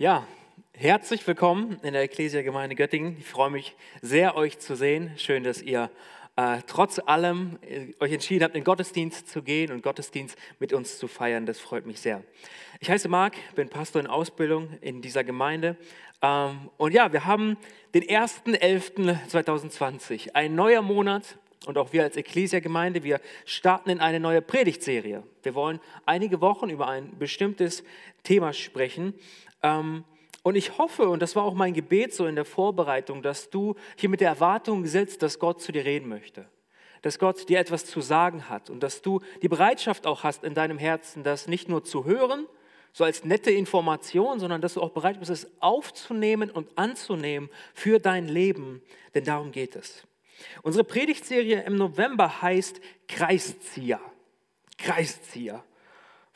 Ja, herzlich willkommen in der Ecclesia Gemeinde Göttingen. Ich freue mich sehr, euch zu sehen. Schön, dass ihr äh, trotz allem äh, euch entschieden habt, in den Gottesdienst zu gehen und Gottesdienst mit uns zu feiern. Das freut mich sehr. Ich heiße Marc, bin Pastor in Ausbildung in dieser Gemeinde. Ähm, und ja, wir haben den 1.11.2020, ein neuer Monat. Und auch wir als Ecclesia-Gemeinde, wir starten in eine neue Predigtserie. Wir wollen einige Wochen über ein bestimmtes Thema sprechen. Ähm, und ich hoffe, und das war auch mein Gebet so in der Vorbereitung, dass du hier mit der Erwartung sitzt, dass Gott zu dir reden möchte. Dass Gott dir etwas zu sagen hat und dass du die Bereitschaft auch hast in deinem Herzen, das nicht nur zu hören, so als nette Information, sondern dass du auch bereit bist, es aufzunehmen und anzunehmen für dein Leben, denn darum geht es. Unsere Predigtserie im November heißt Kreiszieher. Kreiszieher.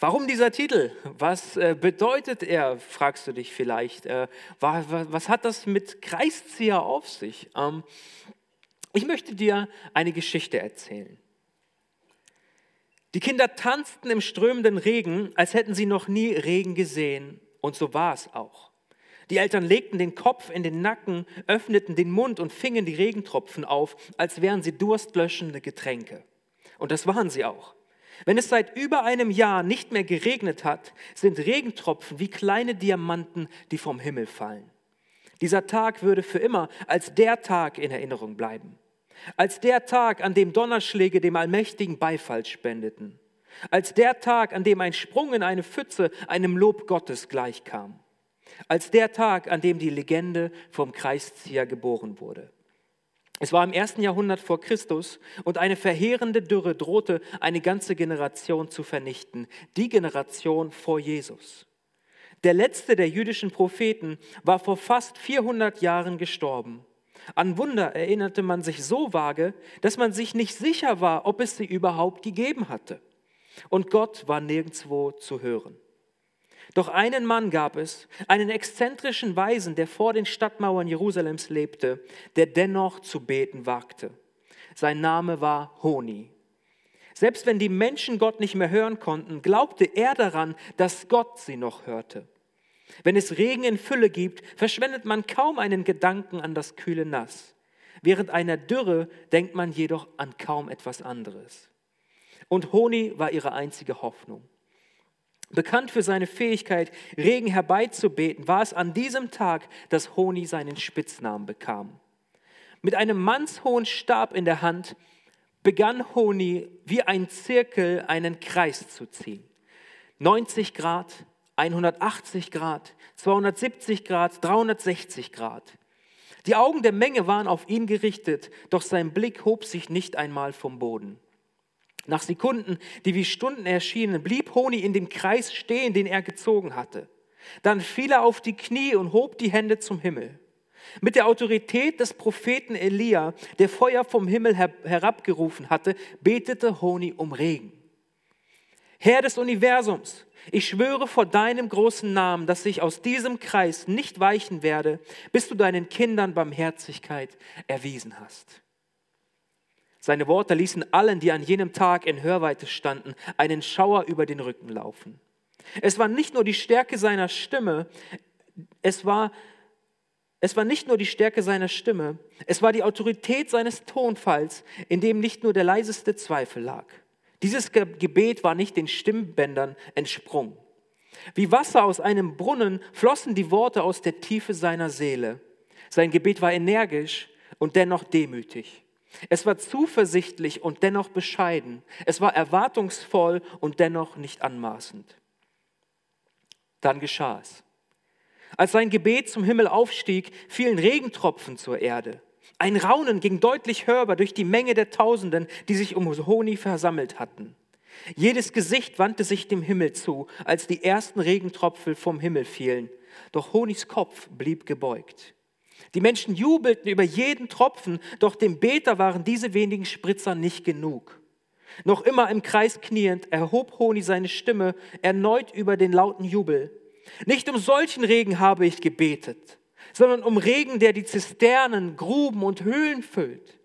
Warum dieser Titel? Was äh, bedeutet er, fragst du dich vielleicht. Äh, was hat das mit Kreiszieher auf sich? Ähm, ich möchte dir eine Geschichte erzählen. Die Kinder tanzten im strömenden Regen, als hätten sie noch nie Regen gesehen. Und so war es auch. Die Eltern legten den Kopf in den Nacken, öffneten den Mund und fingen die Regentropfen auf, als wären sie durstlöschende Getränke. Und das waren sie auch. Wenn es seit über einem Jahr nicht mehr geregnet hat, sind Regentropfen wie kleine Diamanten, die vom Himmel fallen. Dieser Tag würde für immer als der Tag in Erinnerung bleiben. Als der Tag, an dem Donnerschläge dem Allmächtigen Beifall spendeten. Als der Tag, an dem ein Sprung in eine Pfütze einem Lob Gottes gleichkam. Als der Tag, an dem die Legende vom Kreiszieher geboren wurde. Es war im ersten Jahrhundert vor Christus und eine verheerende Dürre drohte eine ganze Generation zu vernichten, die Generation vor Jesus. Der letzte der jüdischen Propheten war vor fast 400 Jahren gestorben. An Wunder erinnerte man sich so vage, dass man sich nicht sicher war, ob es sie überhaupt gegeben hatte. Und Gott war nirgendwo zu hören. Doch einen Mann gab es, einen exzentrischen Weisen, der vor den Stadtmauern Jerusalems lebte, der dennoch zu beten wagte. Sein Name war Honi. Selbst wenn die Menschen Gott nicht mehr hören konnten, glaubte er daran, dass Gott sie noch hörte. Wenn es Regen in Fülle gibt, verschwendet man kaum einen Gedanken an das kühle Nass. Während einer Dürre denkt man jedoch an kaum etwas anderes. Und Honi war ihre einzige Hoffnung. Bekannt für seine Fähigkeit, Regen herbeizubeten, war es an diesem Tag, dass Honi seinen Spitznamen bekam. Mit einem mannshohen Stab in der Hand begann Honi wie ein Zirkel einen Kreis zu ziehen. 90 Grad, 180 Grad, 270 Grad, 360 Grad. Die Augen der Menge waren auf ihn gerichtet, doch sein Blick hob sich nicht einmal vom Boden. Nach Sekunden, die wie Stunden erschienen, blieb Honi in dem Kreis stehen, den er gezogen hatte. Dann fiel er auf die Knie und hob die Hände zum Himmel. Mit der Autorität des Propheten Elia, der Feuer vom Himmel herabgerufen hatte, betete Honi um Regen. Herr des Universums, ich schwöre vor deinem großen Namen, dass ich aus diesem Kreis nicht weichen werde, bis du deinen Kindern Barmherzigkeit erwiesen hast. Seine Worte ließen allen, die an jenem Tag in Hörweite standen, einen Schauer über den Rücken laufen. Es war nicht nur die Stärke seiner Stimme, es war, es war nicht nur die Stärke seiner Stimme, es war die Autorität seines Tonfalls, in dem nicht nur der leiseste Zweifel lag. Dieses Gebet war nicht den Stimmbändern entsprungen. Wie Wasser aus einem Brunnen flossen die Worte aus der Tiefe seiner Seele. Sein Gebet war energisch und dennoch demütig. Es war zuversichtlich und dennoch bescheiden. Es war erwartungsvoll und dennoch nicht anmaßend. Dann geschah es. Als sein Gebet zum Himmel aufstieg, fielen Regentropfen zur Erde. Ein Raunen ging deutlich hörbar durch die Menge der Tausenden, die sich um Honi versammelt hatten. Jedes Gesicht wandte sich dem Himmel zu, als die ersten Regentropfen vom Himmel fielen. Doch Honis Kopf blieb gebeugt. Die Menschen jubelten über jeden Tropfen, doch dem Beter waren diese wenigen Spritzer nicht genug. Noch immer im Kreis kniend erhob Honi seine Stimme erneut über den lauten Jubel. Nicht um solchen Regen habe ich gebetet, sondern um Regen, der die Zisternen, Gruben und Höhlen füllt.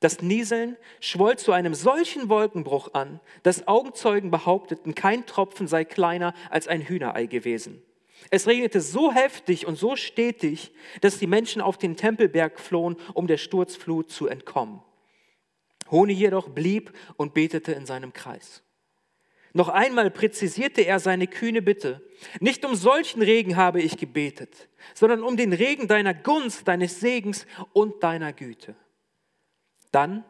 Das Nieseln schwoll zu einem solchen Wolkenbruch an, dass Augenzeugen behaupteten, kein Tropfen sei kleiner als ein Hühnerei gewesen. Es regnete so heftig und so stetig, dass die Menschen auf den Tempelberg flohen, um der Sturzflut zu entkommen. Honi jedoch blieb und betete in seinem Kreis. Noch einmal präzisierte er seine kühne Bitte. Nicht um solchen Regen habe ich gebetet, sondern um den Regen deiner Gunst, deines Segens und deiner Güte. Dann,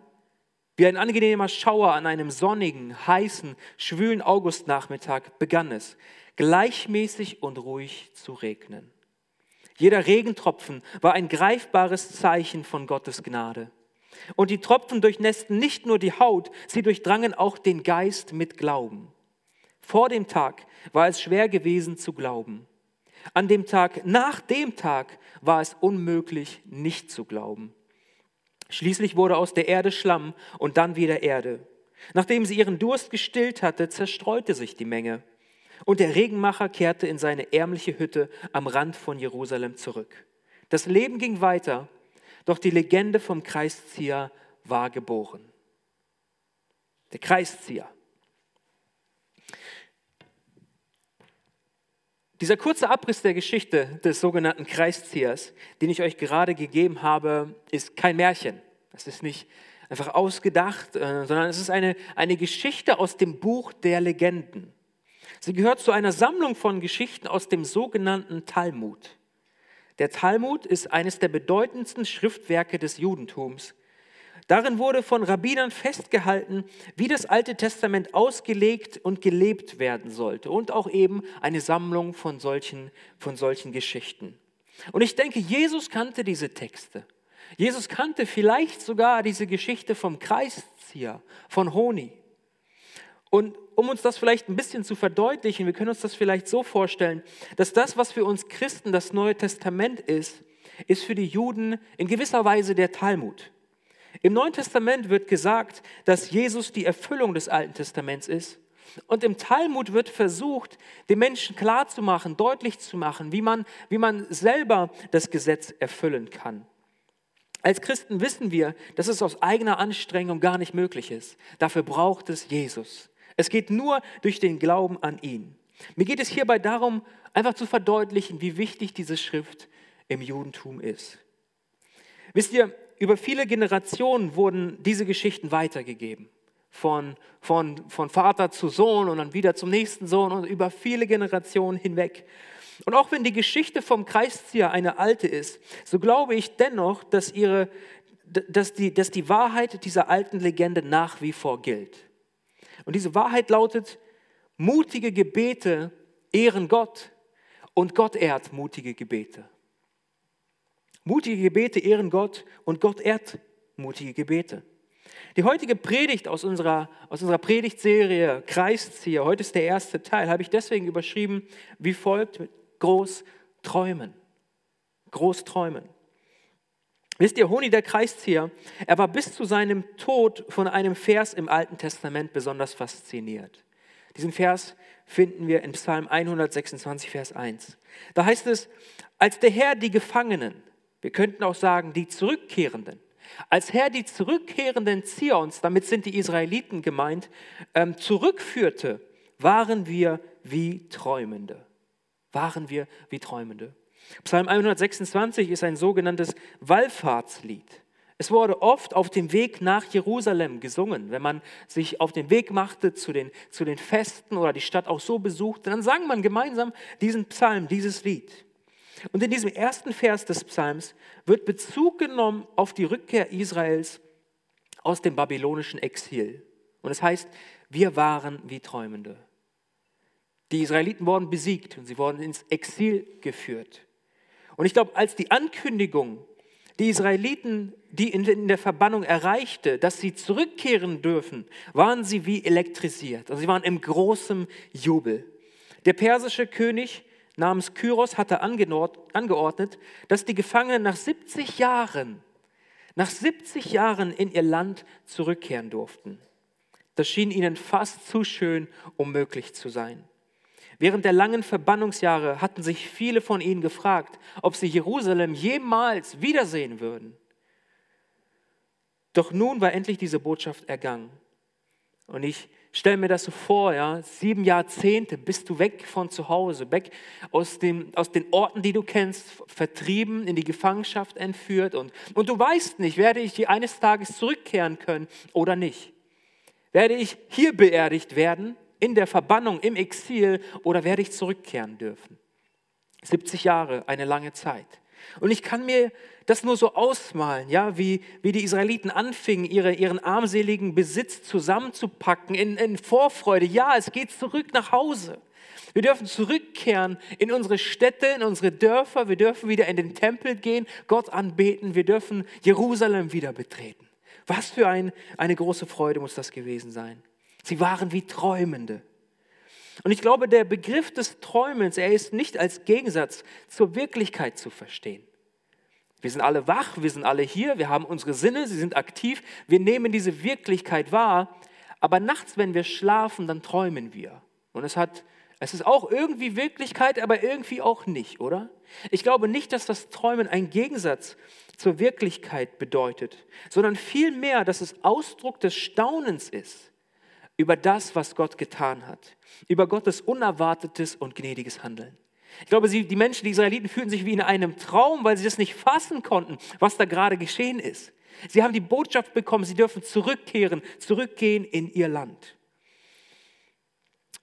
wie ein angenehmer Schauer an einem sonnigen, heißen, schwülen Augustnachmittag, begann es, gleichmäßig und ruhig zu regnen. Jeder Regentropfen war ein greifbares Zeichen von Gottes Gnade. Und die Tropfen durchnässten nicht nur die Haut, sie durchdrangen auch den Geist mit Glauben. Vor dem Tag war es schwer gewesen zu glauben. An dem Tag, nach dem Tag, war es unmöglich, nicht zu glauben. Schließlich wurde aus der Erde Schlamm und dann wieder Erde. Nachdem sie ihren Durst gestillt hatte, zerstreute sich die Menge. Und der Regenmacher kehrte in seine ärmliche Hütte am Rand von Jerusalem zurück. Das Leben ging weiter, doch die Legende vom Kreiszieher war geboren. Der Kreiszieher. Dieser kurze Abriss der Geschichte des sogenannten Kreisziehers, den ich euch gerade gegeben habe, ist kein Märchen. Das ist nicht einfach ausgedacht, äh, sondern es ist eine, eine Geschichte aus dem Buch der Legenden. Sie gehört zu einer Sammlung von Geschichten aus dem sogenannten Talmud. Der Talmud ist eines der bedeutendsten Schriftwerke des Judentums. Darin wurde von Rabbinern festgehalten, wie das Alte Testament ausgelegt und gelebt werden sollte und auch eben eine Sammlung von solchen, von solchen Geschichten. Und ich denke, Jesus kannte diese Texte. Jesus kannte vielleicht sogar diese Geschichte vom Kreiszieher, von Honi. Und um uns das vielleicht ein bisschen zu verdeutlichen, wir können uns das vielleicht so vorstellen, dass das, was für uns Christen das Neue Testament ist, ist für die Juden in gewisser Weise der Talmud. Im Neuen Testament wird gesagt, dass Jesus die Erfüllung des Alten Testaments ist. Und im Talmud wird versucht, den Menschen klarzumachen, deutlich zu machen, wie man, wie man selber das Gesetz erfüllen kann. Als Christen wissen wir, dass es aus eigener Anstrengung gar nicht möglich ist. Dafür braucht es Jesus. Es geht nur durch den Glauben an ihn. Mir geht es hierbei darum, einfach zu verdeutlichen, wie wichtig diese Schrift im Judentum ist. Wisst ihr, über viele Generationen wurden diese Geschichten weitergegeben. Von, von, von Vater zu Sohn und dann wieder zum nächsten Sohn und über viele Generationen hinweg. Und auch wenn die Geschichte vom Kreiszieher eine alte ist, so glaube ich dennoch, dass, ihre, dass, die, dass die Wahrheit dieser alten Legende nach wie vor gilt. Und diese Wahrheit lautet, mutige Gebete ehren Gott und Gott ehrt mutige Gebete. Mutige Gebete ehren Gott und Gott ehrt mutige Gebete. Die heutige Predigt aus unserer, aus unserer Predigtserie Kreiszieher, heute ist der erste Teil, habe ich deswegen überschrieben wie folgt, groß träumen. Groß träumen. Wisst ihr, Honi der Kreiszieher, er war bis zu seinem Tod von einem Vers im Alten Testament besonders fasziniert. Diesen Vers finden wir in Psalm 126, Vers 1. Da heißt es, als der Herr die Gefangenen, wir könnten auch sagen die Zurückkehrenden, als Herr die zurückkehrenden Zions, damit sind die Israeliten gemeint, ähm, zurückführte, waren wir wie Träumende. Waren wir wie Träumende. Psalm 126 ist ein sogenanntes Wallfahrtslied. Es wurde oft auf dem Weg nach Jerusalem gesungen. Wenn man sich auf den Weg machte zu den, zu den Festen oder die Stadt auch so besuchte, dann sang man gemeinsam diesen Psalm, dieses Lied. Und in diesem ersten Vers des Psalms wird Bezug genommen auf die Rückkehr Israels aus dem babylonischen Exil. Und es heißt, wir waren wie Träumende. Die Israeliten wurden besiegt und sie wurden ins Exil geführt. Und ich glaube, als die Ankündigung die Israeliten, die in der Verbannung erreichte, dass sie zurückkehren dürfen, waren sie wie elektrisiert. Also sie waren im großen Jubel. Der persische König namens Kyros hatte angeordnet, dass die Gefangenen nach 70 Jahren, nach 70 Jahren in ihr Land zurückkehren durften. Das schien ihnen fast zu schön, um möglich zu sein. Während der langen Verbannungsjahre hatten sich viele von ihnen gefragt, ob sie Jerusalem jemals wiedersehen würden. Doch nun war endlich diese Botschaft ergangen. Und ich stelle mir das so vor, ja, sieben Jahrzehnte bist du weg von zu Hause, weg aus, dem, aus den Orten, die du kennst, vertrieben, in die Gefangenschaft entführt und, und du weißt nicht, werde ich hier eines Tages zurückkehren können oder nicht. Werde ich hier beerdigt werden, in der Verbannung, im Exil oder werde ich zurückkehren dürfen? 70 Jahre, eine lange Zeit. Und ich kann mir das nur so ausmalen, ja, wie, wie die Israeliten anfingen, ihre, ihren armseligen Besitz zusammenzupacken in, in Vorfreude. Ja, es geht zurück nach Hause. Wir dürfen zurückkehren in unsere Städte, in unsere Dörfer. Wir dürfen wieder in den Tempel gehen, Gott anbeten. Wir dürfen Jerusalem wieder betreten. Was für ein, eine große Freude muss das gewesen sein. Sie waren wie Träumende. Und ich glaube, der Begriff des Träumens, er ist nicht als Gegensatz zur Wirklichkeit zu verstehen. Wir sind alle wach, wir sind alle hier, wir haben unsere Sinne, sie sind aktiv, wir nehmen diese Wirklichkeit wahr, aber nachts, wenn wir schlafen, dann träumen wir. Und es hat es ist auch irgendwie Wirklichkeit, aber irgendwie auch nicht, oder? Ich glaube nicht, dass das Träumen ein Gegensatz zur Wirklichkeit bedeutet, sondern vielmehr, dass es Ausdruck des Staunens ist über das, was Gott getan hat, über Gottes unerwartetes und gnädiges Handeln. Ich glaube, sie, die Menschen, die Israeliten, fühlten sich wie in einem Traum, weil sie das nicht fassen konnten, was da gerade geschehen ist. Sie haben die Botschaft bekommen, sie dürfen zurückkehren, zurückgehen in ihr Land.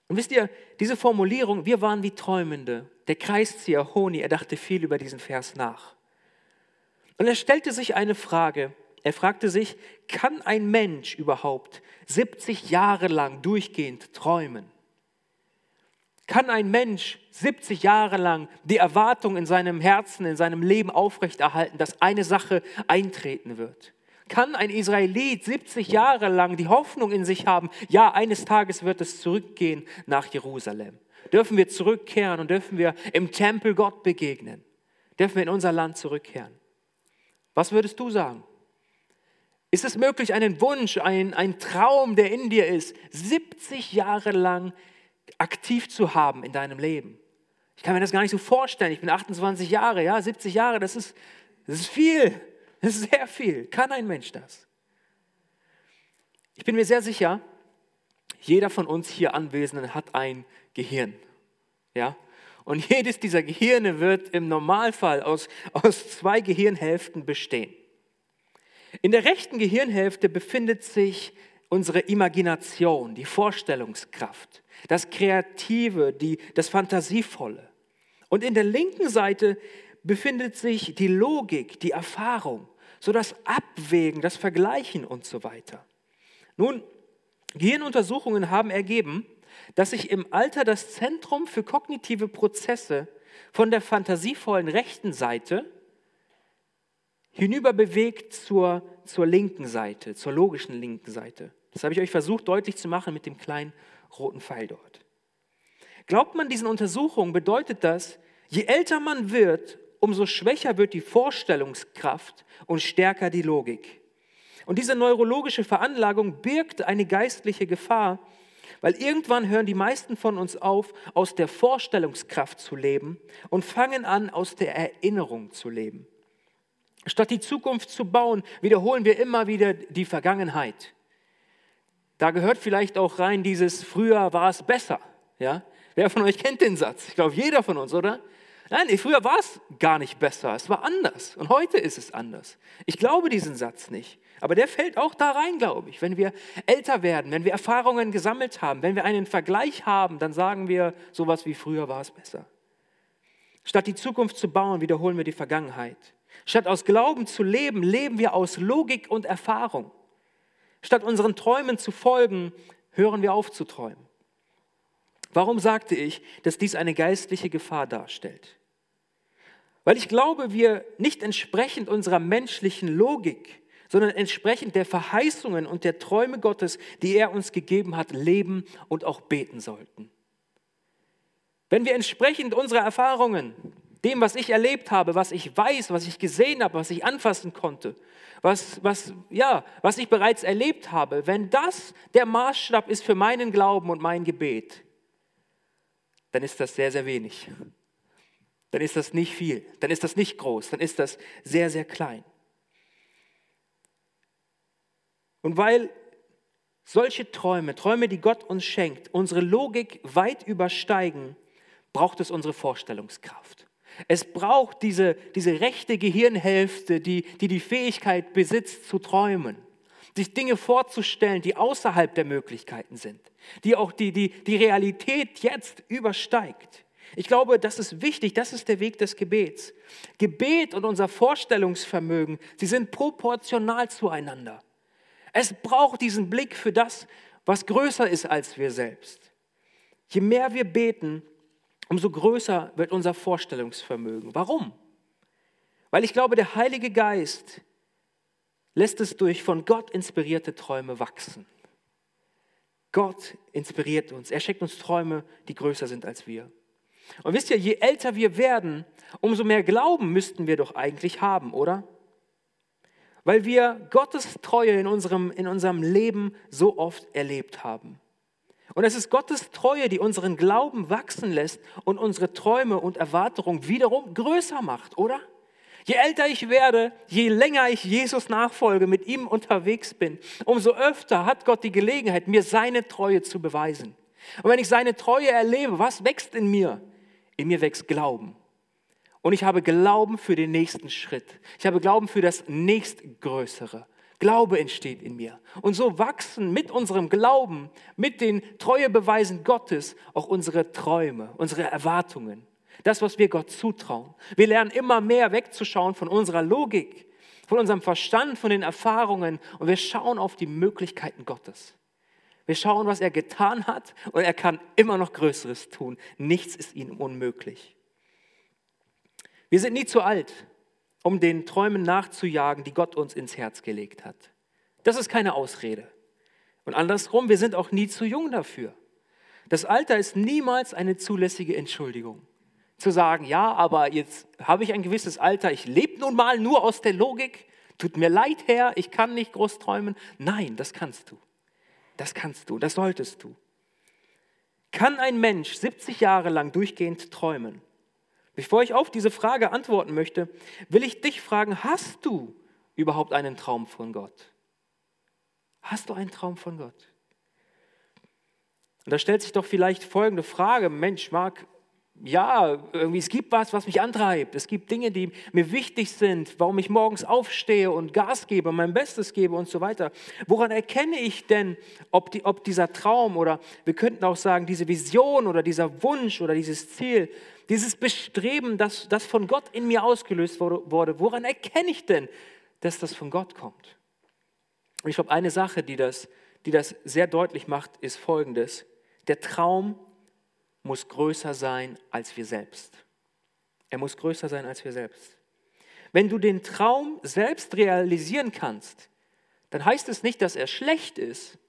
Und wisst ihr, diese Formulierung, wir waren wie Träumende, der Kreiszieher Honi, er dachte viel über diesen Vers nach. Und er stellte sich eine Frage. Er fragte sich, kann ein Mensch überhaupt 70 Jahre lang durchgehend träumen? Kann ein Mensch 70 Jahre lang die Erwartung in seinem Herzen, in seinem Leben aufrechterhalten, dass eine Sache eintreten wird? Kann ein Israelit 70 Jahre lang die Hoffnung in sich haben, ja, eines Tages wird es zurückgehen nach Jerusalem? Dürfen wir zurückkehren und dürfen wir im Tempel Gott begegnen? Dürfen wir in unser Land zurückkehren? Was würdest du sagen? Ist es möglich, einen Wunsch, ein, ein Traum, der in dir ist, 70 Jahre lang aktiv zu haben in deinem Leben. Ich kann mir das gar nicht so vorstellen. Ich bin 28 Jahre, ja, 70 Jahre, das ist, das ist viel. Das ist sehr viel. Kann ein Mensch das? Ich bin mir sehr sicher, jeder von uns hier Anwesenden hat ein Gehirn. Ja? Und jedes dieser Gehirne wird im Normalfall aus, aus zwei Gehirnhälften bestehen. In der rechten Gehirnhälfte befindet sich unsere Imagination, die Vorstellungskraft das Kreative, die, das Fantasievolle. Und in der linken Seite befindet sich die Logik, die Erfahrung, so das Abwägen, das Vergleichen und so weiter. Nun, Gehirnuntersuchungen haben ergeben, dass sich im Alter das Zentrum für kognitive Prozesse von der fantasievollen rechten Seite hinüber bewegt zur, zur linken Seite, zur logischen linken Seite. Das habe ich euch versucht deutlich zu machen mit dem kleinen roten Pfeil dort. Glaubt man diesen Untersuchungen, bedeutet das, je älter man wird, umso schwächer wird die Vorstellungskraft und stärker die Logik. Und diese neurologische Veranlagung birgt eine geistliche Gefahr, weil irgendwann hören die meisten von uns auf, aus der Vorstellungskraft zu leben und fangen an, aus der Erinnerung zu leben. Statt die Zukunft zu bauen, wiederholen wir immer wieder die Vergangenheit. Da gehört vielleicht auch rein dieses früher war es besser. Ja? Wer von euch kennt den Satz? Ich glaube, jeder von uns, oder? Nein, früher war es gar nicht besser, es war anders und heute ist es anders. Ich glaube diesen Satz nicht, aber der fällt auch da rein, glaube ich. Wenn wir älter werden, wenn wir Erfahrungen gesammelt haben, wenn wir einen Vergleich haben, dann sagen wir sowas wie früher war es besser. Statt die Zukunft zu bauen, wiederholen wir die Vergangenheit. Statt aus Glauben zu leben, leben wir aus Logik und Erfahrung. Statt unseren Träumen zu folgen, hören wir auf zu träumen. Warum sagte ich, dass dies eine geistliche Gefahr darstellt? Weil ich glaube, wir nicht entsprechend unserer menschlichen Logik, sondern entsprechend der Verheißungen und der Träume Gottes, die er uns gegeben hat, leben und auch beten sollten. Wenn wir entsprechend unserer Erfahrungen, dem, was ich erlebt habe, was ich weiß, was ich gesehen habe, was ich anfassen konnte, was, was, ja, was ich bereits erlebt habe, wenn das der Maßstab ist für meinen Glauben und mein Gebet, dann ist das sehr, sehr wenig. Dann ist das nicht viel, dann ist das nicht groß, dann ist das sehr, sehr klein. Und weil solche Träume, Träume, die Gott uns schenkt, unsere Logik weit übersteigen, braucht es unsere Vorstellungskraft. Es braucht diese, diese rechte Gehirnhälfte, die, die die Fähigkeit besitzt zu träumen, sich Dinge vorzustellen, die außerhalb der Möglichkeiten sind, die auch die, die, die Realität jetzt übersteigt. Ich glaube, das ist wichtig, das ist der Weg des Gebets. Gebet und unser Vorstellungsvermögen, sie sind proportional zueinander. Es braucht diesen Blick für das, was größer ist als wir selbst. Je mehr wir beten, umso größer wird unser Vorstellungsvermögen. Warum? Weil ich glaube, der Heilige Geist lässt es durch von Gott inspirierte Träume wachsen. Gott inspiriert uns. Er schenkt uns Träume, die größer sind als wir. Und wisst ihr, je älter wir werden, umso mehr Glauben müssten wir doch eigentlich haben, oder? Weil wir Gottes Treue in unserem, in unserem Leben so oft erlebt haben. Und es ist Gottes Treue, die unseren Glauben wachsen lässt und unsere Träume und Erwartungen wiederum größer macht, oder? Je älter ich werde, je länger ich Jesus nachfolge, mit ihm unterwegs bin, umso öfter hat Gott die Gelegenheit, mir seine Treue zu beweisen. Und wenn ich seine Treue erlebe, was wächst in mir? In mir wächst Glauben. Und ich habe Glauben für den nächsten Schritt. Ich habe Glauben für das nächstgrößere. Glaube entsteht in mir. Und so wachsen mit unserem Glauben, mit den Treuebeweisen Gottes auch unsere Träume, unsere Erwartungen. Das, was wir Gott zutrauen. Wir lernen immer mehr wegzuschauen von unserer Logik, von unserem Verstand, von den Erfahrungen und wir schauen auf die Möglichkeiten Gottes. Wir schauen, was er getan hat und er kann immer noch Größeres tun. Nichts ist ihm unmöglich. Wir sind nie zu alt, um den Träumen nachzujagen, die Gott uns ins Herz gelegt hat. Das ist keine Ausrede. Und andersrum, wir sind auch nie zu jung dafür. Das Alter ist niemals eine zulässige Entschuldigung. Zu sagen, ja, aber jetzt habe ich ein gewisses Alter, ich lebe nun mal nur aus der Logik, tut mir leid, Herr, ich kann nicht groß träumen. Nein, das kannst du. Das kannst du, das solltest du. Kann ein Mensch 70 Jahre lang durchgehend träumen? Bevor ich auf diese Frage antworten möchte, will ich dich fragen, hast du überhaupt einen Traum von Gott? Hast du einen Traum von Gott? Und da stellt sich doch vielleicht folgende Frage, Mensch, Marc, ja, irgendwie, es gibt was, was mich antreibt. Es gibt Dinge, die mir wichtig sind, warum ich morgens aufstehe und Gas gebe, mein Bestes gebe und so weiter. Woran erkenne ich denn, ob, die, ob dieser Traum oder wir könnten auch sagen, diese Vision oder dieser Wunsch oder dieses Ziel, dieses Bestreben, das, das von Gott in mir ausgelöst wurde, woran erkenne ich denn, dass das von Gott kommt? Und ich glaube, eine Sache, die das, die das sehr deutlich macht, ist folgendes. Der Traum muss größer sein als wir selbst. Er muss größer sein als wir selbst. Wenn du den Traum selbst realisieren kannst, dann heißt es nicht, dass er schlecht ist,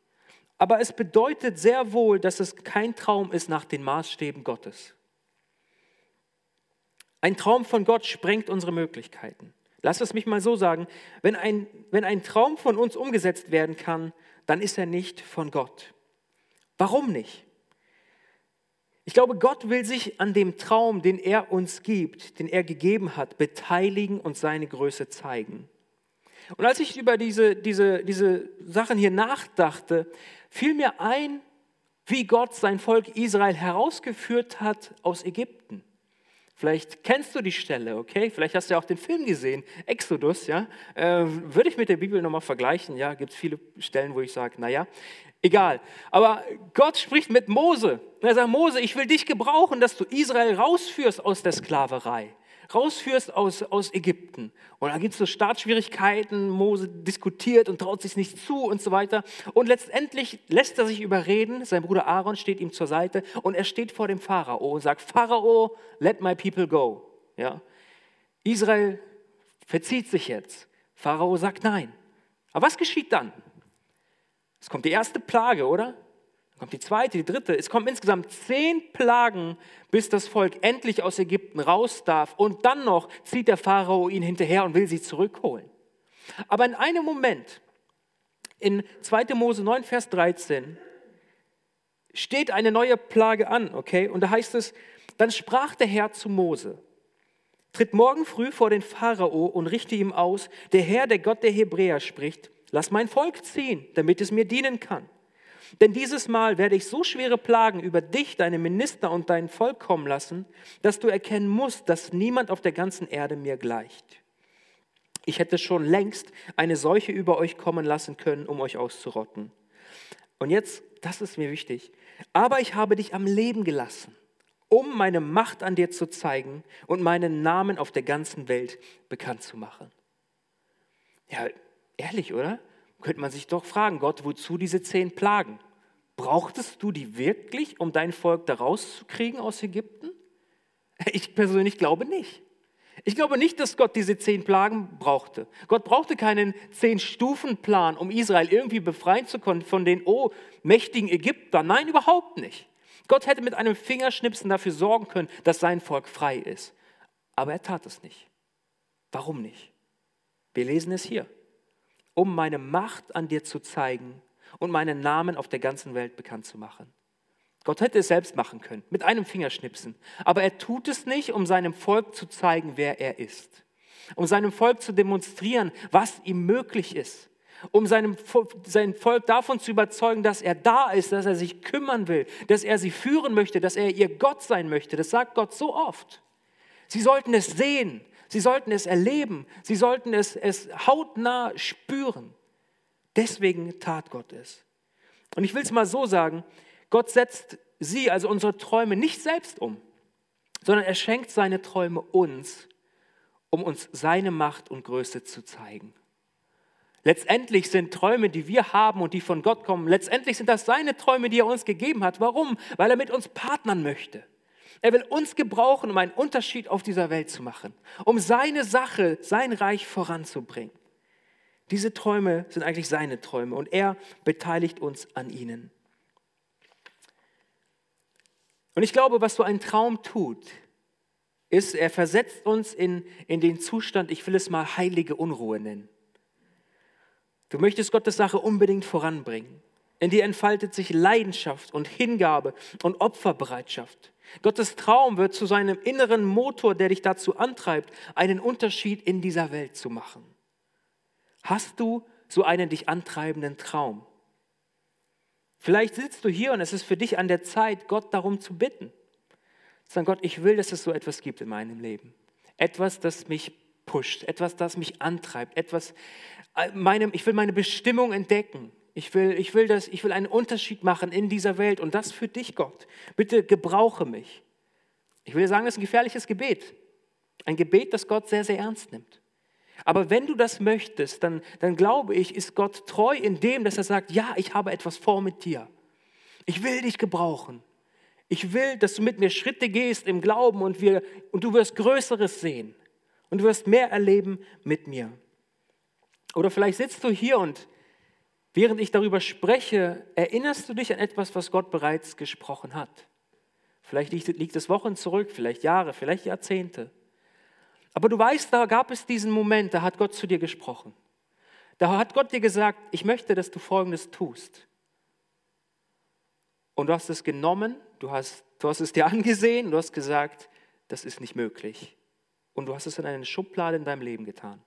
aber es bedeutet sehr wohl, dass es kein Traum ist nach den Maßstäben Gottes. Ein Traum von Gott sprengt unsere Möglichkeiten. Lass es mich mal so sagen, wenn ein, wenn ein Traum von uns umgesetzt werden kann, dann ist er nicht von Gott. Warum nicht? Ich glaube, Gott will sich an dem Traum, den er uns gibt, den er gegeben hat, beteiligen und seine Größe zeigen. Und als ich über diese, diese, diese Sachen hier nachdachte, fiel mir ein, wie Gott sein Volk Israel herausgeführt hat aus Ägypten. Vielleicht kennst du die Stelle, okay? Vielleicht hast du ja auch den Film gesehen, Exodus, ja? Äh, würde ich mit der Bibel nochmal vergleichen, ja? Gibt es viele Stellen, wo ich sage, naja, Egal. Aber Gott spricht mit Mose. Er sagt, Mose, ich will dich gebrauchen, dass du Israel rausführst aus der Sklaverei, rausführst aus, aus Ägypten. Und da gibt es so Startschwierigkeiten, Mose diskutiert und traut sich nicht zu und so weiter. Und letztendlich lässt er sich überreden, sein Bruder Aaron steht ihm zur Seite und er steht vor dem Pharao und sagt, Pharao, let my people go. Ja? Israel verzieht sich jetzt. Pharao sagt nein. Aber was geschieht dann? Es kommt die erste Plage, oder? Kommt die zweite, die dritte. Es kommen insgesamt zehn Plagen, bis das Volk endlich aus Ägypten raus darf. Und dann noch zieht der Pharao ihn hinterher und will sie zurückholen. Aber in einem Moment, in 2. Mose 9, Vers 13, steht eine neue Plage an, okay? Und da heißt es, dann sprach der Herr zu Mose, tritt morgen früh vor den Pharao und richte ihm aus, der Herr, der Gott der Hebräer spricht, Lass mein Volk ziehen, damit es mir dienen kann. Denn dieses Mal werde ich so schwere Plagen über dich, deine Minister und dein Volk kommen lassen, dass du erkennen musst, dass niemand auf der ganzen Erde mir gleicht. Ich hätte schon längst eine Seuche über euch kommen lassen können, um euch auszurotten. Und jetzt, das ist mir wichtig, aber ich habe dich am Leben gelassen, um meine Macht an dir zu zeigen und meinen Namen auf der ganzen Welt bekannt zu machen. Ja, ehrlich, oder? Könnte man sich doch fragen, Gott, wozu diese zehn Plagen? Brauchtest du die wirklich, um dein Volk da rauszukriegen aus Ägypten? Ich persönlich glaube nicht. Ich glaube nicht, dass Gott diese zehn Plagen brauchte. Gott brauchte keinen zehn-Stufen-Plan, um Israel irgendwie befreien zu können von den oh, mächtigen Ägyptern. Nein, überhaupt nicht. Gott hätte mit einem Fingerschnipsen dafür sorgen können, dass sein Volk frei ist. Aber er tat es nicht. Warum nicht? Wir lesen es hier. Um meine Macht an dir zu zeigen und meinen Namen auf der ganzen Welt bekannt zu machen. Gott hätte es selbst machen können, mit einem Fingerschnipsen. Aber er tut es nicht, um seinem Volk zu zeigen, wer er ist. Um seinem Volk zu demonstrieren, was ihm möglich ist. Um seinem, sein Volk davon zu überzeugen, dass er da ist, dass er sich kümmern will, dass er sie führen möchte, dass er ihr Gott sein möchte. Das sagt Gott so oft. Sie sollten es sehen, sie sollten es erleben, sie sollten es, es hautnah spüren. Deswegen tat Gott es. Und ich will es mal so sagen, Gott setzt sie, also unsere Träume, nicht selbst um, sondern er schenkt seine Träume uns, um uns seine Macht und Größe zu zeigen. Letztendlich sind Träume, die wir haben und die von Gott kommen, letztendlich sind das seine Träume, die er uns gegeben hat. Warum? Weil er mit uns partnern möchte. Er will uns gebrauchen, um einen Unterschied auf dieser Welt zu machen, um seine Sache, sein Reich voranzubringen. Diese Träume sind eigentlich seine Träume und er beteiligt uns an ihnen. Und ich glaube, was so ein Traum tut, ist, er versetzt uns in, in den Zustand, ich will es mal heilige Unruhe nennen. Du möchtest Gottes Sache unbedingt voranbringen. In dir entfaltet sich Leidenschaft und Hingabe und Opferbereitschaft. Gottes Traum wird zu seinem inneren Motor, der dich dazu antreibt, einen Unterschied in dieser Welt zu machen. Hast du so einen dich antreibenden Traum? Vielleicht sitzt du hier und es ist für dich an der Zeit, Gott darum zu bitten. Sagen, Gott, ich will, dass es so etwas gibt in meinem Leben. Etwas, das mich pusht, etwas, das mich antreibt, etwas, äh, meine, ich will meine Bestimmung entdecken. Ich will, ich, will das, ich will einen Unterschied machen in dieser Welt und das für dich, Gott. Bitte gebrauche mich. Ich will sagen, das ist ein gefährliches Gebet. Ein Gebet, das Gott sehr, sehr ernst nimmt. Aber wenn du das möchtest, dann, dann glaube ich, ist Gott treu in dem, dass er sagt, ja, ich habe etwas vor mit dir. Ich will dich gebrauchen. Ich will, dass du mit mir Schritte gehst im Glauben und, wir, und du wirst Größeres sehen. Und du wirst mehr erleben mit mir. Oder vielleicht sitzt du hier und während ich darüber spreche, erinnerst du dich an etwas, was Gott bereits gesprochen hat. Vielleicht liegt, es Wochen zurück, vielleicht Jahre, vielleicht Jahrzehnte. Aber du weißt, da gab es diesen Moment, da hat Gott zu dir gesprochen. Da hat Gott dir gesagt, ich möchte, dass du Folgendes tust. Und du hast es genommen, du hast, du hast es dir angesehen, du hast gesagt, das ist nicht möglich. Und du hast es in eine Schublade in deinem Leben getan.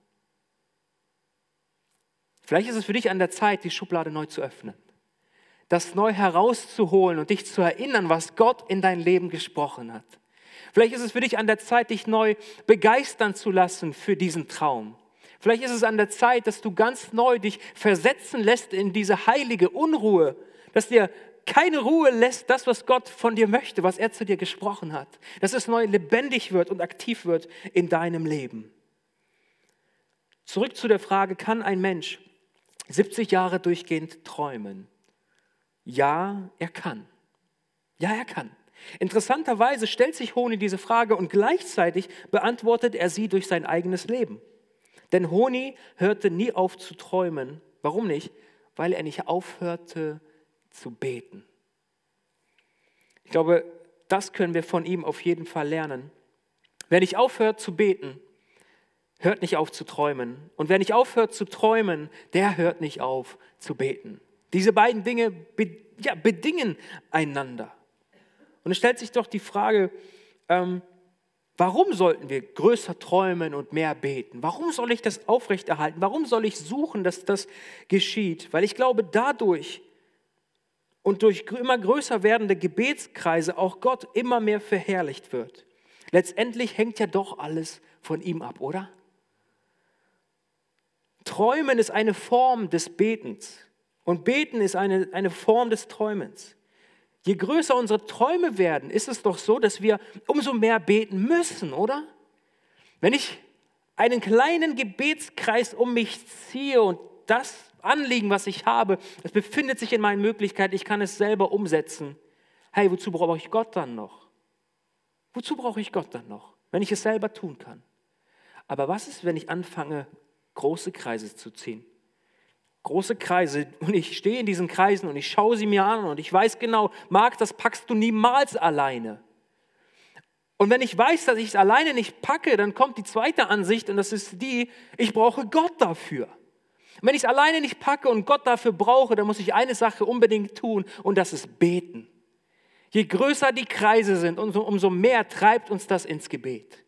Vielleicht ist es für dich an der Zeit, die Schublade neu zu öffnen. Das neu herauszuholen und dich zu erinnern, was Gott in dein Leben gesprochen hat. Vielleicht ist es für dich an der Zeit, dich neu begeistern zu lassen für diesen Traum. Vielleicht ist es an der Zeit, dass du ganz neu dich versetzen lässt in diese heilige Unruhe, dass dir keine Ruhe lässt, das, was Gott von dir möchte, was er zu dir gesprochen hat. Dass es neu lebendig wird und aktiv wird in deinem Leben. Zurück zu der Frage, kann ein Mensch 70 Jahre durchgehend träumen? Ja, er kann. Ja, er kann. Interessanterweise stellt sich Honi diese Frage und gleichzeitig beantwortet er sie durch sein eigenes Leben. Denn Honi hörte nie auf zu träumen. Warum nicht? Weil er nicht aufhörte zu beten. Ich glaube, das können wir von ihm auf jeden Fall lernen. Wer nicht aufhört zu beten, hört nicht auf zu träumen. Und wer nicht aufhört zu träumen, der hört nicht auf zu beten. Diese beiden Dinge ja, bedingen einander. Und es stellt sich doch die Frage, ähm, warum sollten wir größer träumen und mehr beten? Warum soll ich das aufrechterhalten? Warum soll ich suchen, dass das geschieht? Weil ich glaube, dadurch und durch immer größer werdende Gebetskreise auch Gott immer mehr verherrlicht wird. Letztendlich hängt ja doch alles von ihm ab, oder? Träumen ist eine Form des Betens und Beten ist eine, eine Form des Träumens. Je größer unsere Träume werden, ist es doch so, dass wir umso mehr beten müssen, oder? Wenn ich einen kleinen Gebetskreis um mich ziehe und das Anliegen, was ich habe, es befindet sich in meinen Möglichkeiten, ich kann es selber umsetzen. Hey, wozu brauche ich Gott dann noch? Wozu brauche ich Gott dann noch, wenn ich es selber tun kann? Aber was ist, wenn ich anfange, große Kreise zu ziehen? Große Kreise und ich stehe in diesen Kreisen und ich schaue sie mir an und ich weiß genau, Marc, das packst du niemals alleine. Und wenn ich weiß, dass ich es alleine nicht packe, dann kommt die zweite Ansicht und das ist die, ich brauche Gott dafür. Und wenn ich es alleine nicht packe und Gott dafür brauche, dann muss ich eine Sache unbedingt tun und das ist beten. Je größer die Kreise sind, umso, umso mehr treibt uns das ins Gebet.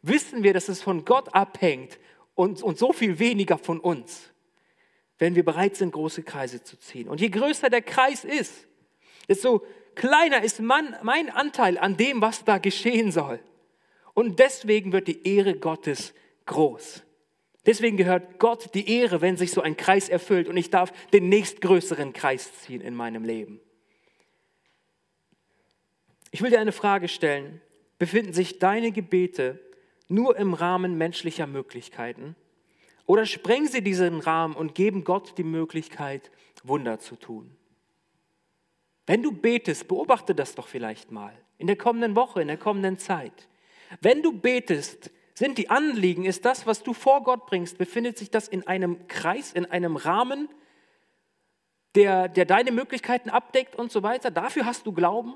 Wissen wir, dass es von Gott abhängt und, und so viel weniger von uns, wenn wir bereit sind, große Kreise zu ziehen. Und je größer der Kreis ist, desto kleiner ist man, mein Anteil an dem, was da geschehen soll. Und deswegen wird die Ehre Gottes groß. Deswegen gehört Gott die Ehre, wenn sich so ein Kreis erfüllt und ich darf den nächstgrößeren Kreis ziehen in meinem Leben. Ich will dir eine Frage stellen. Befinden sich deine Gebete nur im Rahmen menschlicher Möglichkeiten? Oder sprengen sie diesen Rahmen und geben Gott die Möglichkeit, Wunder zu tun? Wenn du betest, beobachte das doch vielleicht mal in der kommenden Woche, in der kommenden Zeit. Wenn du betest, sind die Anliegen, ist das, was du vor Gott bringst, befindet sich das in einem Kreis, in einem Rahmen, der, der deine Möglichkeiten abdeckt und so weiter? Dafür hast du Glauben?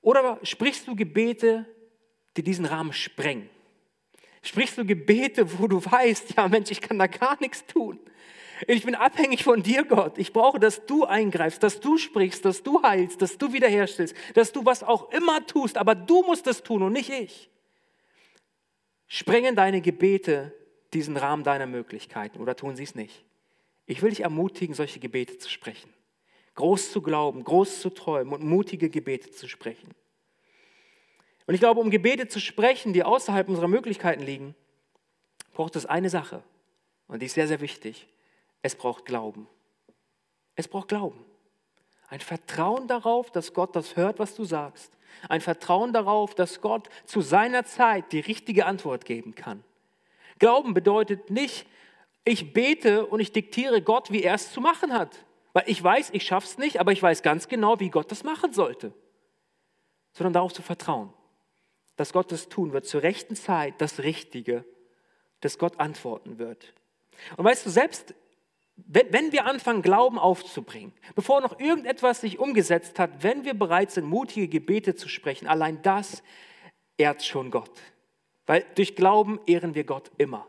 Oder sprichst du Gebete, die diesen Rahmen sprengen? Sprichst du Gebete, wo du weißt, ja Mensch, ich kann da gar nichts tun. Ich bin abhängig von dir, Gott. Ich brauche, dass du eingreifst, dass du sprichst, dass du heilst, dass du wiederherstellst, dass du was auch immer tust, aber du musst es tun und nicht ich. Sprengen deine Gebete diesen Rahmen deiner Möglichkeiten oder tun sie es nicht? Ich will dich ermutigen, solche Gebete zu sprechen groß zu glauben, groß zu träumen und mutige Gebete zu sprechen. Und ich glaube, um Gebete zu sprechen, die außerhalb unserer Möglichkeiten liegen, braucht es eine Sache. Und die ist sehr, sehr wichtig. Es braucht Glauben. Es braucht Glauben. Ein Vertrauen darauf, dass Gott das hört, was du sagst. Ein Vertrauen darauf, dass Gott zu seiner Zeit die richtige Antwort geben kann. Glauben bedeutet nicht, ich bete und ich diktiere Gott, wie er es zu machen hat. Weil ich weiß, ich schaffe es nicht, aber ich weiß ganz genau, wie Gott das machen sollte. Sondern darauf zu vertrauen, dass Gott das tun wird, zur rechten Zeit das Richtige, dass Gott antworten wird. Und weißt du, selbst wenn, wenn wir anfangen, Glauben aufzubringen, bevor noch irgendetwas sich umgesetzt hat, wenn wir bereit sind, mutige Gebete zu sprechen, allein das ehrt schon Gott. Weil durch Glauben ehren wir Gott immer.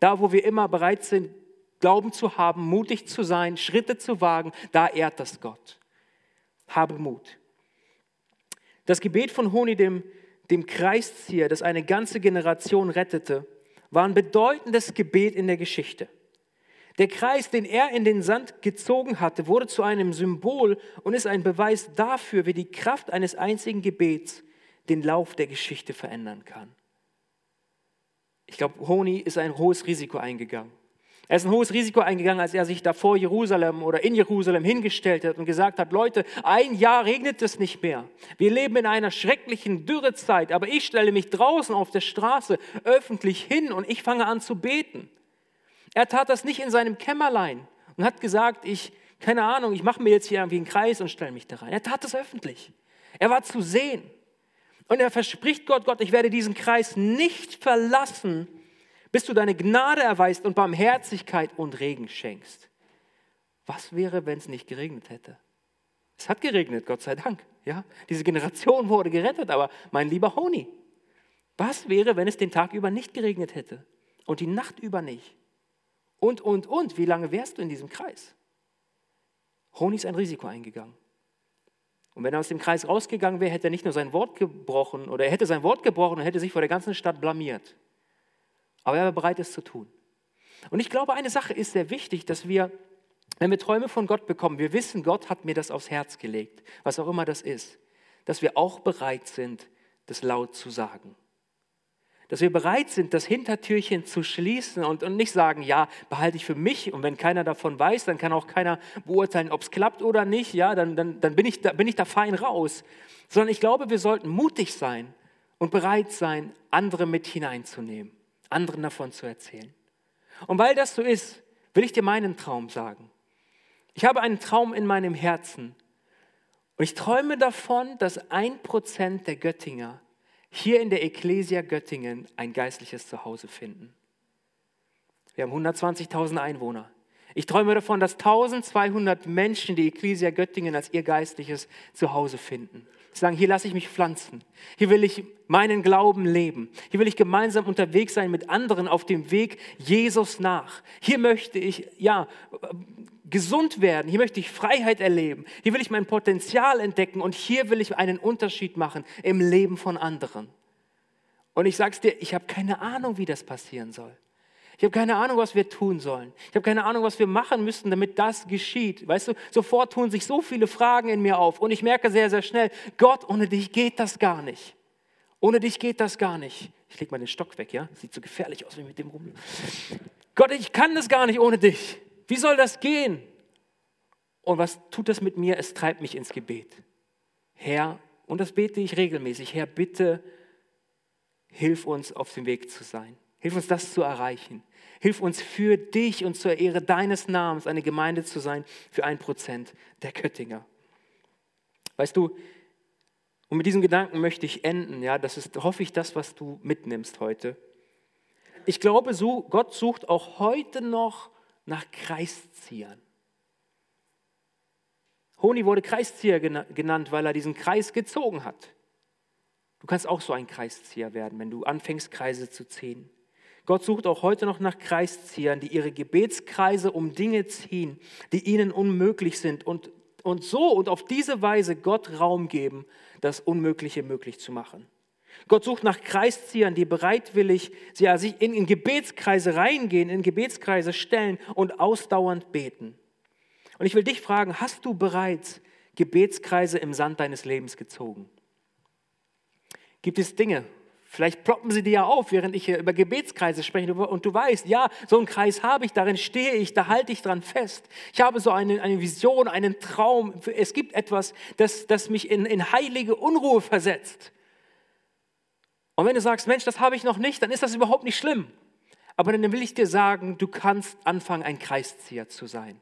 Da, wo wir immer bereit sind, Glauben zu haben, mutig zu sein, Schritte zu wagen, da ehrt das Gott. Habe Mut. Das Gebet von Honi, dem, dem Kreiszieher, das eine ganze Generation rettete, war ein bedeutendes Gebet in der Geschichte. Der Kreis, den er in den Sand gezogen hatte, wurde zu einem Symbol und ist ein Beweis dafür, wie die Kraft eines einzigen Gebets den Lauf der Geschichte verändern kann. Ich glaube, Honi ist ein hohes Risiko eingegangen. Er ist ein hohes Risiko eingegangen, als er sich da vor Jerusalem oder in Jerusalem hingestellt hat und gesagt hat, Leute, ein Jahr regnet es nicht mehr. Wir leben in einer schrecklichen Dürrezeit, aber ich stelle mich draußen auf der Straße öffentlich hin und ich fange an zu beten. Er tat das nicht in seinem Kämmerlein und hat gesagt, ich, keine Ahnung, ich mache mir jetzt hier irgendwie einen Kreis und stelle mich da rein. Er tat das öffentlich. Er war zu sehen. Und er verspricht Gott, Gott, ich werde diesen Kreis nicht verlassen, bis du deine Gnade erweist und Barmherzigkeit und Regen schenkst. Was wäre, wenn es nicht geregnet hätte? Es hat geregnet, Gott sei Dank. Ja? Diese Generation wurde gerettet, aber mein lieber Honi, was wäre, wenn es den Tag über nicht geregnet hätte und die Nacht über nicht? Und, und, und, wie lange wärst du in diesem Kreis? Honi ist ein Risiko eingegangen. Und wenn er aus dem Kreis rausgegangen wäre, hätte er nicht nur sein Wort gebrochen, oder er hätte sein Wort gebrochen und hätte sich vor der ganzen Stadt blamiert. Aber er war bereit, es zu tun. Und ich glaube, eine Sache ist sehr wichtig, dass wir Wenn wir Träume von Gott bekommen, wir wissen, Gott hat mir das aufs Herz gelegt, was auch immer das ist, dass wir auch bereit sind, das laut zu sagen. Dass wir bereit sind, das Hintertürchen zu schließen und, und nicht sagen, ja, behalte ich für mich und wenn keiner davon weiß, dann kann auch keiner beurteilen, ob es klappt oder nicht, ja, dann, dann, dann bin, ich da, bin ich da fein raus. Sondern ich glaube, wir sollten mutig sein und bereit sein, andere mit hineinzunehmen, anderen davon zu erzählen. Und weil das so ist, will ich dir meinen Traum sagen. Ich habe einen Traum in meinem Herzen. Und ich träume davon, dass ein Prozent der Göttinger hier in der Ecclesia Göttingen ein geistliches Zuhause finden. Wir haben 120.000 Einwohner. Ich träume davon, dass 1200 Menschen die Ecclesia Göttingen als ihr geistliches Zuhause finden. Sie sagen, hier lasse ich mich pflanzen. Hier will ich meinen Glauben leben. Hier will ich gemeinsam unterwegs sein mit anderen auf dem Weg Jesus nach. Hier möchte ich, ja, gesund werden. Hier möchte ich Freiheit erleben. Hier will ich mein Potenzial entdecken und hier will ich einen Unterschied machen im Leben von anderen. Und ich sage es dir, ich habe keine Ahnung, wie das passieren soll. Ich habe keine Ahnung, was wir tun sollen. Ich habe keine Ahnung, was wir machen müssten, damit das geschieht. Weißt du, sofort tun sich so viele Fragen in mir auf und ich merke sehr, sehr schnell, Gott, ohne dich geht das gar nicht. Ohne dich geht das gar nicht. Ich lege mal den Stock weg, ja? Sieht so gefährlich aus, wie mit dem rum. Gott, ich kann das gar nicht ohne dich. Wie soll das gehen? Und was tut das mit mir? Es treibt mich ins Gebet. Herr, und das bete ich regelmäßig, Herr, bitte hilf uns auf dem Weg zu sein. Hilf uns das zu erreichen. Hilf uns für dich und zur Ehre deines Namens eine Gemeinde zu sein für ein Prozent der Göttinger. Weißt du, und mit diesem Gedanken möchte ich enden. Ja, das ist, hoffe ich, das, was du mitnimmst heute. Ich glaube, so, Gott sucht auch heute noch nach Kreisziehern. Honi wurde Kreiszieher genannt, weil er diesen Kreis gezogen hat. Du kannst auch so ein Kreiszieher werden, wenn du anfängst, Kreise zu ziehen. Gott sucht auch heute noch nach Kreisziehern, die ihre Gebetskreise um Dinge ziehen, die ihnen unmöglich sind und, und so und auf diese Weise Gott Raum geben, das Unmögliche möglich zu machen. Gott sucht nach Kreisziehern, die bereitwillig sie also in, in Gebetskreise reingehen, in Gebetskreise stellen und ausdauernd beten. Und ich will dich fragen, hast du bereits Gebetskreise im Sand deines Lebens gezogen? Gibt es Dinge, Vielleicht ploppen sie dir ja auf, während ich hier über Gebetskreise spreche und du weißt, ja, so einen Kreis habe ich, darin stehe ich, da halte ich dran fest. Ich habe so eine, eine Vision, einen Traum. Es gibt etwas, das, das mich in, in heilige Unruhe versetzt. Und wenn du sagst, Mensch, das habe ich noch nicht, dann ist das überhaupt nicht schlimm. Aber dann will ich dir sagen, du kannst anfangen, ein Kreiszieher zu sein.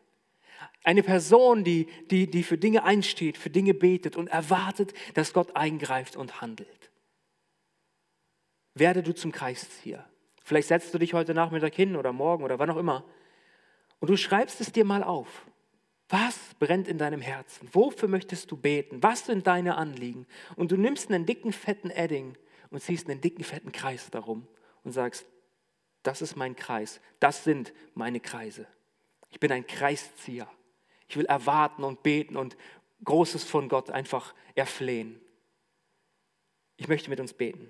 Eine Person, die, die, die für Dinge einsteht, für Dinge betet und erwartet, dass Gott eingreift und handelt werde du zum Kreiszieher. Vielleicht setzt du dich heute Nachmittag hin oder morgen oder wann auch immer und du schreibst es dir mal auf. Was brennt in deinem Herzen? Wofür möchtest du beten? Was sind deine Anliegen? Und du nimmst einen dicken, fetten Edding und ziehst einen dicken, fetten Kreis darum und sagst, das ist mein Kreis, das sind meine Kreise. Ich bin ein Kreiszieher. Ich will erwarten und beten und Großes von Gott einfach erflehen. Ich möchte mit uns beten.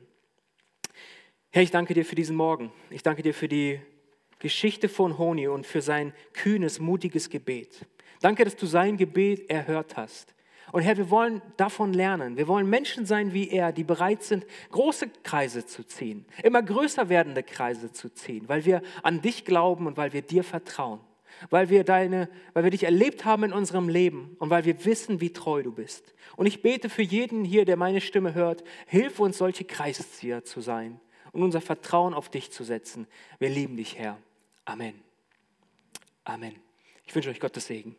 Herr, ich danke dir für diesen Morgen. Ich danke dir für die Geschichte von Honi und für sein kühnes, mutiges Gebet. Danke, dass du sein Gebet erhört hast. Und Herr, wir wollen davon lernen. Wir wollen Menschen sein wie er, die bereit sind, große Kreise zu ziehen, immer größer werdende Kreise zu ziehen, weil wir an dich glauben und weil wir dir vertrauen, weil wir, deine, weil wir dich erlebt haben in unserem Leben und weil wir wissen, wie treu du bist. Und ich bete für jeden hier, der meine Stimme hört, hilf uns, solche Kreiszieher zu sein und unser Vertrauen auf dich zu setzen. Wir lieben dich, Herr. Amen. Amen. Ich wünsche euch Gottes Segen.